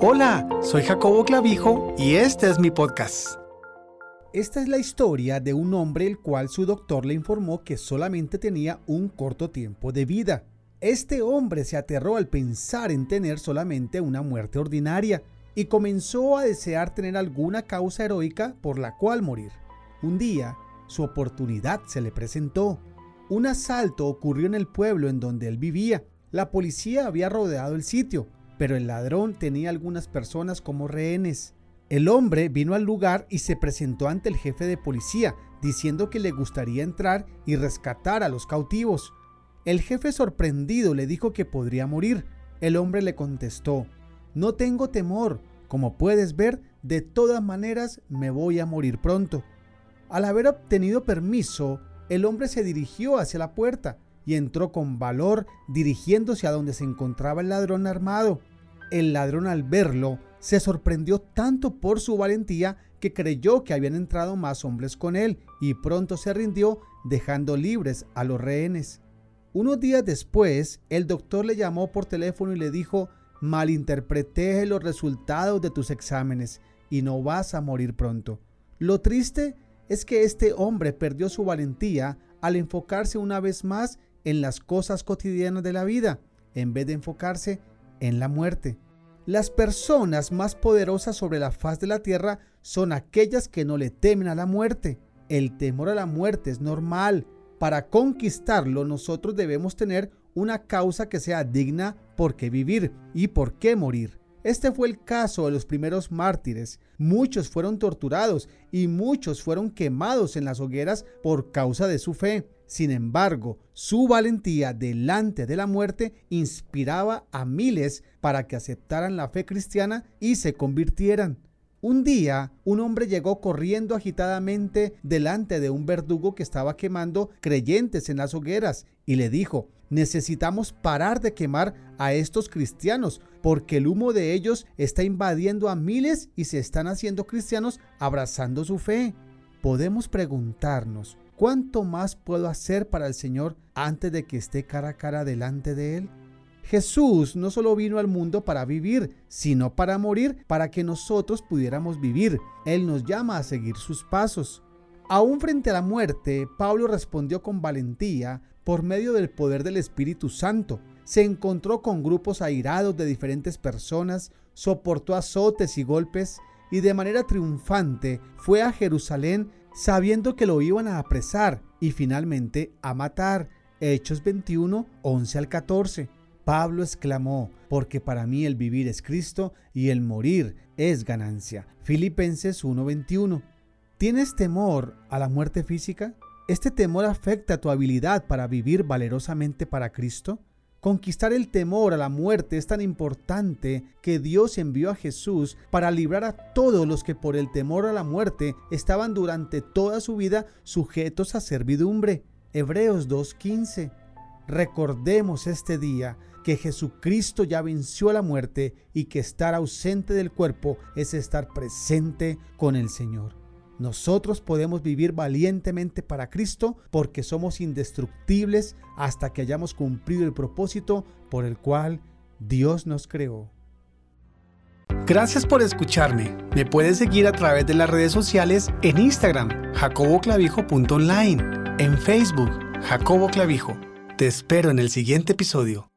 Hola, soy Jacobo Clavijo y este es mi podcast. Esta es la historia de un hombre el cual su doctor le informó que solamente tenía un corto tiempo de vida. Este hombre se aterró al pensar en tener solamente una muerte ordinaria y comenzó a desear tener alguna causa heroica por la cual morir. Un día, su oportunidad se le presentó. Un asalto ocurrió en el pueblo en donde él vivía. La policía había rodeado el sitio, pero el ladrón tenía algunas personas como rehenes. El hombre vino al lugar y se presentó ante el jefe de policía, diciendo que le gustaría entrar y rescatar a los cautivos. El jefe sorprendido le dijo que podría morir. El hombre le contestó, no tengo temor, como puedes ver, de todas maneras me voy a morir pronto. Al haber obtenido permiso, el hombre se dirigió hacia la puerta y entró con valor dirigiéndose a donde se encontraba el ladrón armado. El ladrón al verlo se sorprendió tanto por su valentía que creyó que habían entrado más hombres con él y pronto se rindió dejando libres a los rehenes. Unos días después, el doctor le llamó por teléfono y le dijo, malinterpreté los resultados de tus exámenes y no vas a morir pronto. Lo triste es que este hombre perdió su valentía al enfocarse una vez más en las cosas cotidianas de la vida, en vez de enfocarse en la muerte. Las personas más poderosas sobre la faz de la tierra son aquellas que no le temen a la muerte. El temor a la muerte es normal. Para conquistarlo nosotros debemos tener una causa que sea digna por qué vivir y por qué morir. Este fue el caso de los primeros mártires. Muchos fueron torturados y muchos fueron quemados en las hogueras por causa de su fe. Sin embargo, su valentía delante de la muerte inspiraba a miles para que aceptaran la fe cristiana y se convirtieran. Un día, un hombre llegó corriendo agitadamente delante de un verdugo que estaba quemando creyentes en las hogueras y le dijo, necesitamos parar de quemar a estos cristianos, porque el humo de ellos está invadiendo a miles y se están haciendo cristianos abrazando su fe. Podemos preguntarnos, ¿cuánto más puedo hacer para el Señor antes de que esté cara a cara delante de Él? Jesús no solo vino al mundo para vivir, sino para morir, para que nosotros pudiéramos vivir. Él nos llama a seguir sus pasos. Aún frente a la muerte, Pablo respondió con valentía por medio del poder del Espíritu Santo. Se encontró con grupos airados de diferentes personas, soportó azotes y golpes y de manera triunfante fue a Jerusalén sabiendo que lo iban a apresar y finalmente a matar. Hechos 21, 11 al 14. Pablo exclamó, porque para mí el vivir es Cristo y el morir es ganancia. Filipenses 1:21. ¿Tienes temor a la muerte física? ¿Este temor afecta tu habilidad para vivir valerosamente para Cristo? Conquistar el temor a la muerte es tan importante que Dios envió a Jesús para librar a todos los que por el temor a la muerte estaban durante toda su vida sujetos a servidumbre. Hebreos 2.15. Recordemos este día que Jesucristo ya venció a la muerte y que estar ausente del cuerpo es estar presente con el Señor. Nosotros podemos vivir valientemente para Cristo porque somos indestructibles hasta que hayamos cumplido el propósito por el cual Dios nos creó. Gracias por escucharme. Me puedes seguir a través de las redes sociales en Instagram, jacoboclavijo.online, en Facebook, Jacobo Clavijo. Te espero en el siguiente episodio.